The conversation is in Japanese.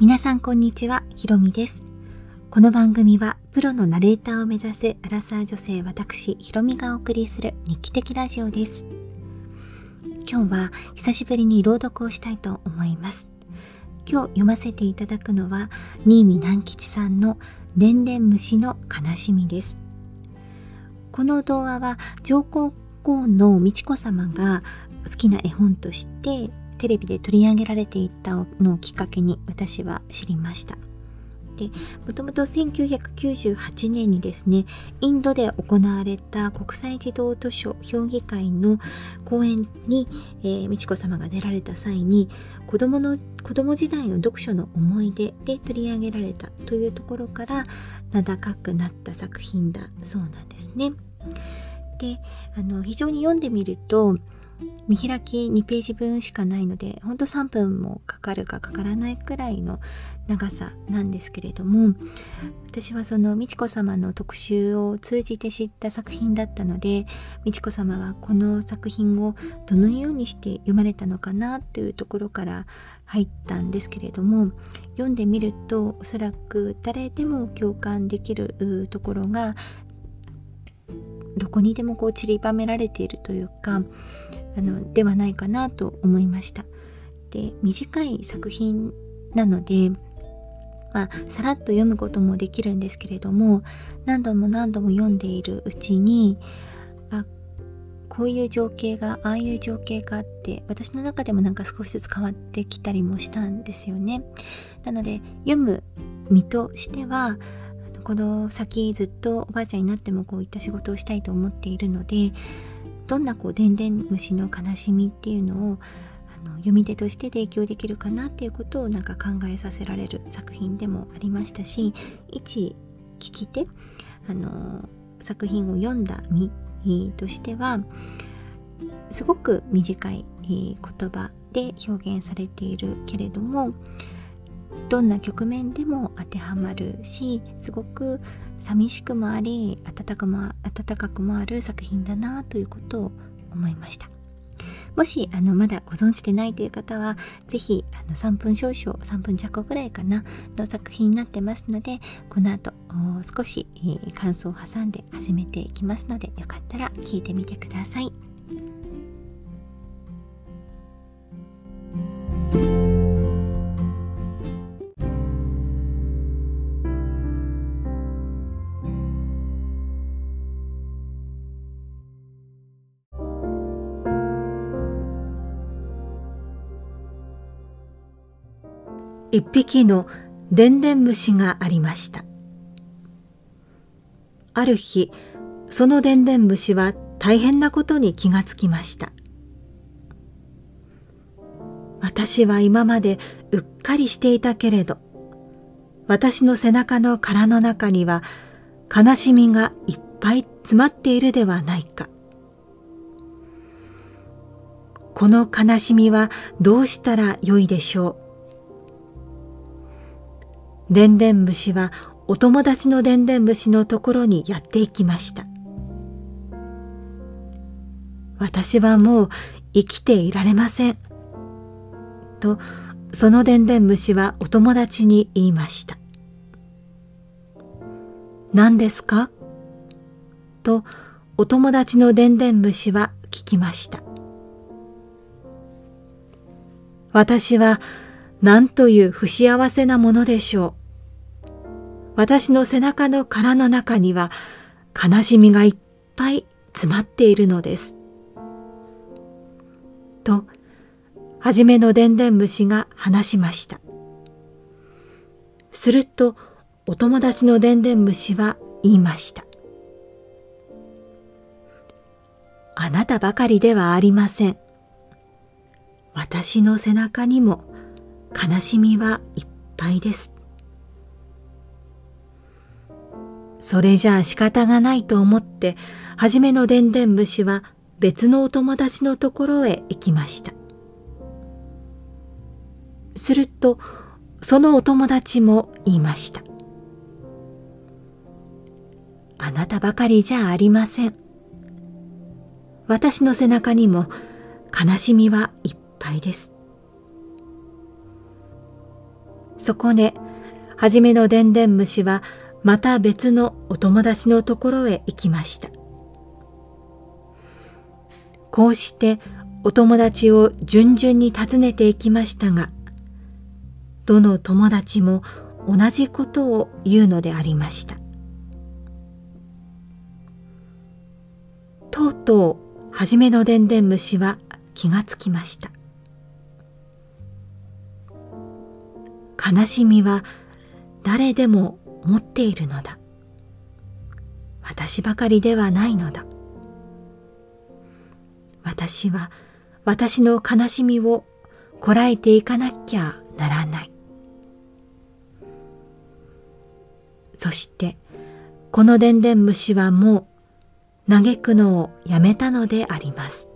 皆さんこんにちは、ひろみです。この番組はプロのナレーターを目指すアラサー女性私、ひろみがお送りする日記的ラジオです。今日は久しぶりに朗読をしたいと思います。今日読ませていただくのは新見南吉さんのでんでん虫の悲しみです。この童話は上皇后の美智子さまが好きな絵本としてテレビで取り上げられていたのをきっかけに私は知りました。でもともと1998年にですねインドで行われた国際児童図書評議会の講演に、えー、美智子さまが出られた際に子供の子供時代の読書の思い出で取り上げられたというところから名高くなった作品だそうなんですね。であの非常に読んでみると見開き2ページ分しかないのでほんと3分もかかるかかからないくらいの長さなんですけれども私はその美智子さまの特集を通じて知った作品だったので美智子さまはこの作品をどのようにして読まれたのかなというところから入ったんですけれども読んでみるとおそらく誰でも共感できるところがどこにでもこう散りばめられているというかあのではないかなと思いました。で短い作品なのでまあ、さらっと読むこともできるんですけれども何度も何度も読んでいるうちにあこういう情景がああいう情景があって私の中でもなんか少しずつ変わってきたりもしたんですよね。なので読む身としてはこの先ずっとおばあちゃんになってもこういった仕事をしたいと思っているのでどんなこうでんでん虫の悲しみっていうのをあの読み手として提供できるかなっていうことをなんか考えさせられる作品でもありましたし一聞き手あの作品を読んだ身としてはすごく短い言葉で表現されているけれどもどんな局面でも当てはまるしすごく寂しくもあり温かも温かくもある作品だなということを思いましたもしあのまだご存知でないという方は是非3分少々3分弱ぐらいかなの作品になってますのでこの後少し、えー、感想を挟んで始めていきますのでよかったら聞いてみてください。一匹のでんでん虫がありました。ある日、そのでんでん虫は大変なことに気がつきました。私は今までうっかりしていたけれど、私の背中の殻の中には悲しみがいっぱい詰まっているではないか。この悲しみはどうしたらよいでしょう？でんでん虫はお友達のでんでん虫のところにやっていきました。私はもう生きていられません。と、そのでんでん虫はお友達に言いました。何ですか？と、お友達のでんでん虫は聞きました。私は何という不幸せなものでしょう。私の背中の殻の中には悲しみがいっぱい詰まっているのです。と、はじめのでんでん虫が話しました。すると、お友達のでんでん虫は言いました。あなたばかりではありません。私の背中にも悲しみはいっぱいです。それじゃあ仕方がないと思って、はじめのでんでん虫は別のお友達のところへ行きました。すると、そのお友達も言いました。あなたばかりじゃありません。私の背中にも悲しみはいっぱいです。そこで、はじめのでんでん虫はまた別のお友達のところへ行きました。こうしてお友達を順々に訪ねていきましたが、どの友達も同じことを言うのでありました。とうとう、はじめのでんでん虫は気がつきました。悲しみは誰でも持っているのだ。私ばかりではないのだ。私は私の悲しみをこらえていかなきゃならない。そしてこのでんでん虫はもう嘆くのをやめたのであります。